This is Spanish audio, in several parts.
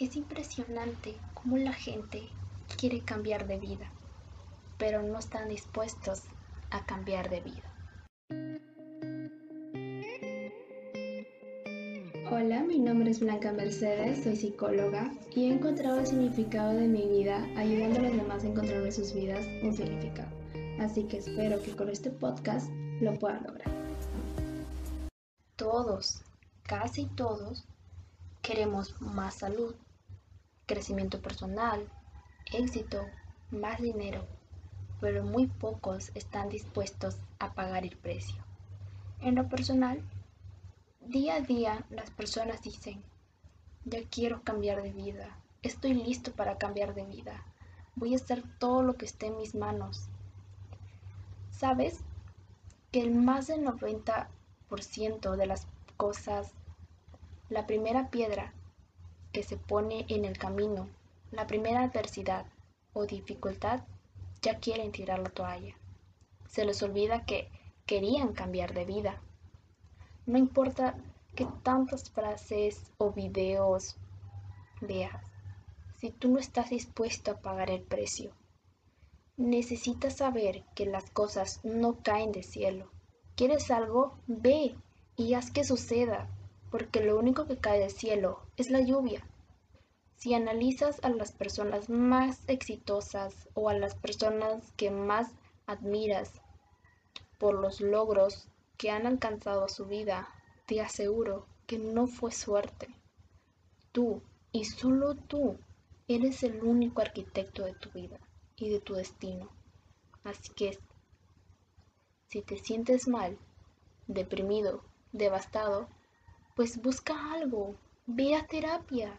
Es impresionante cómo la gente quiere cambiar de vida, pero no están dispuestos a cambiar de vida. Hola, mi nombre es Blanca Mercedes, soy psicóloga y he encontrado el significado de mi vida ayudando a los demás a encontrar en sus vidas un significado. Así que espero que con este podcast lo puedan lograr. Todos, casi todos, queremos más salud, crecimiento personal, éxito, más dinero, pero muy pocos están dispuestos a pagar el precio. En lo personal, día a día las personas dicen, ya quiero cambiar de vida, estoy listo para cambiar de vida, voy a hacer todo lo que esté en mis manos. ¿Sabes? Que el más del 90% de las cosas, la primera piedra que se pone en el camino, la primera adversidad o dificultad, ya quieren tirar la toalla. Se les olvida que querían cambiar de vida. No importa que tantas frases o videos veas, si tú no estás dispuesto a pagar el precio. Necesitas saber que las cosas no caen de cielo. ¿Quieres algo? Ve y haz que suceda porque lo único que cae del cielo es la lluvia. Si analizas a las personas más exitosas o a las personas que más admiras por los logros que han alcanzado su vida, te aseguro que no fue suerte. Tú y solo tú eres el único arquitecto de tu vida y de tu destino. Así que si te sientes mal, deprimido, devastado, pues busca algo, ve a terapia.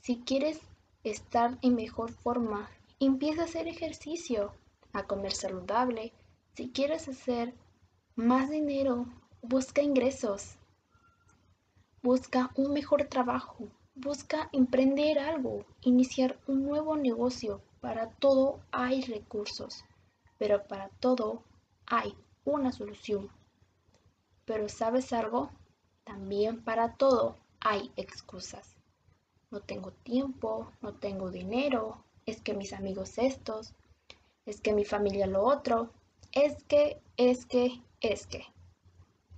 Si quieres estar en mejor forma, empieza a hacer ejercicio, a comer saludable. Si quieres hacer más dinero, busca ingresos. Busca un mejor trabajo. Busca emprender algo, iniciar un nuevo negocio. Para todo hay recursos, pero para todo hay una solución. Pero ¿sabes algo? También para todo hay excusas. No tengo tiempo, no tengo dinero, es que mis amigos estos, es que mi familia lo otro, es que, es que, es que.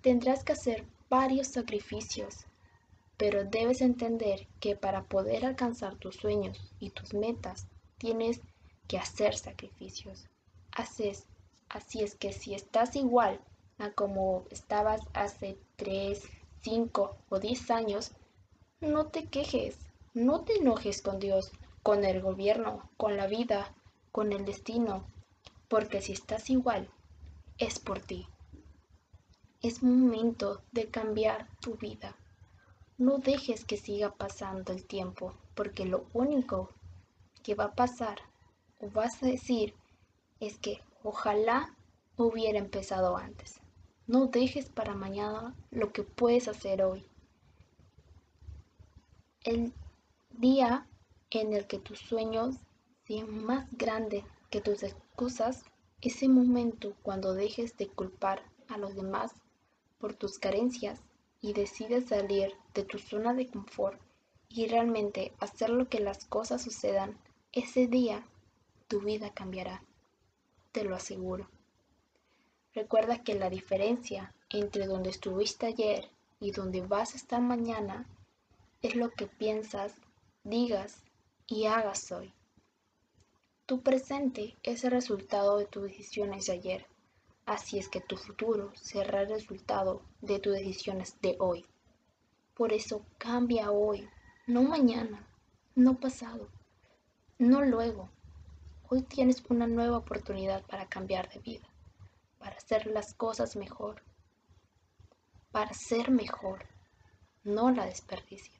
Tendrás que hacer varios sacrificios, pero debes entender que para poder alcanzar tus sueños y tus metas, tienes que hacer sacrificios. Haces, así es que si estás igual a como estabas hace 3, 5 o 10 años, no te quejes, no te enojes con Dios, con el gobierno, con la vida, con el destino, porque si estás igual, es por ti. Es momento de cambiar tu vida. No dejes que siga pasando el tiempo, porque lo único que va a pasar o vas a decir es que ojalá hubiera empezado antes. No dejes para mañana lo que puedes hacer hoy. El día en el que tus sueños sean más grandes que tus excusas, ese momento cuando dejes de culpar a los demás por tus carencias y decides salir de tu zona de confort y realmente hacer lo que las cosas sucedan, ese día tu vida cambiará. Te lo aseguro. Recuerda que la diferencia entre donde estuviste ayer y donde vas a estar mañana es lo que piensas, digas y hagas hoy. Tu presente es el resultado de tus decisiones de ayer, así es que tu futuro será el resultado de tus decisiones de hoy. Por eso cambia hoy, no mañana, no pasado, no luego. Hoy tienes una nueva oportunidad para cambiar de vida para hacer las cosas mejor, para ser mejor, no la desperdicies.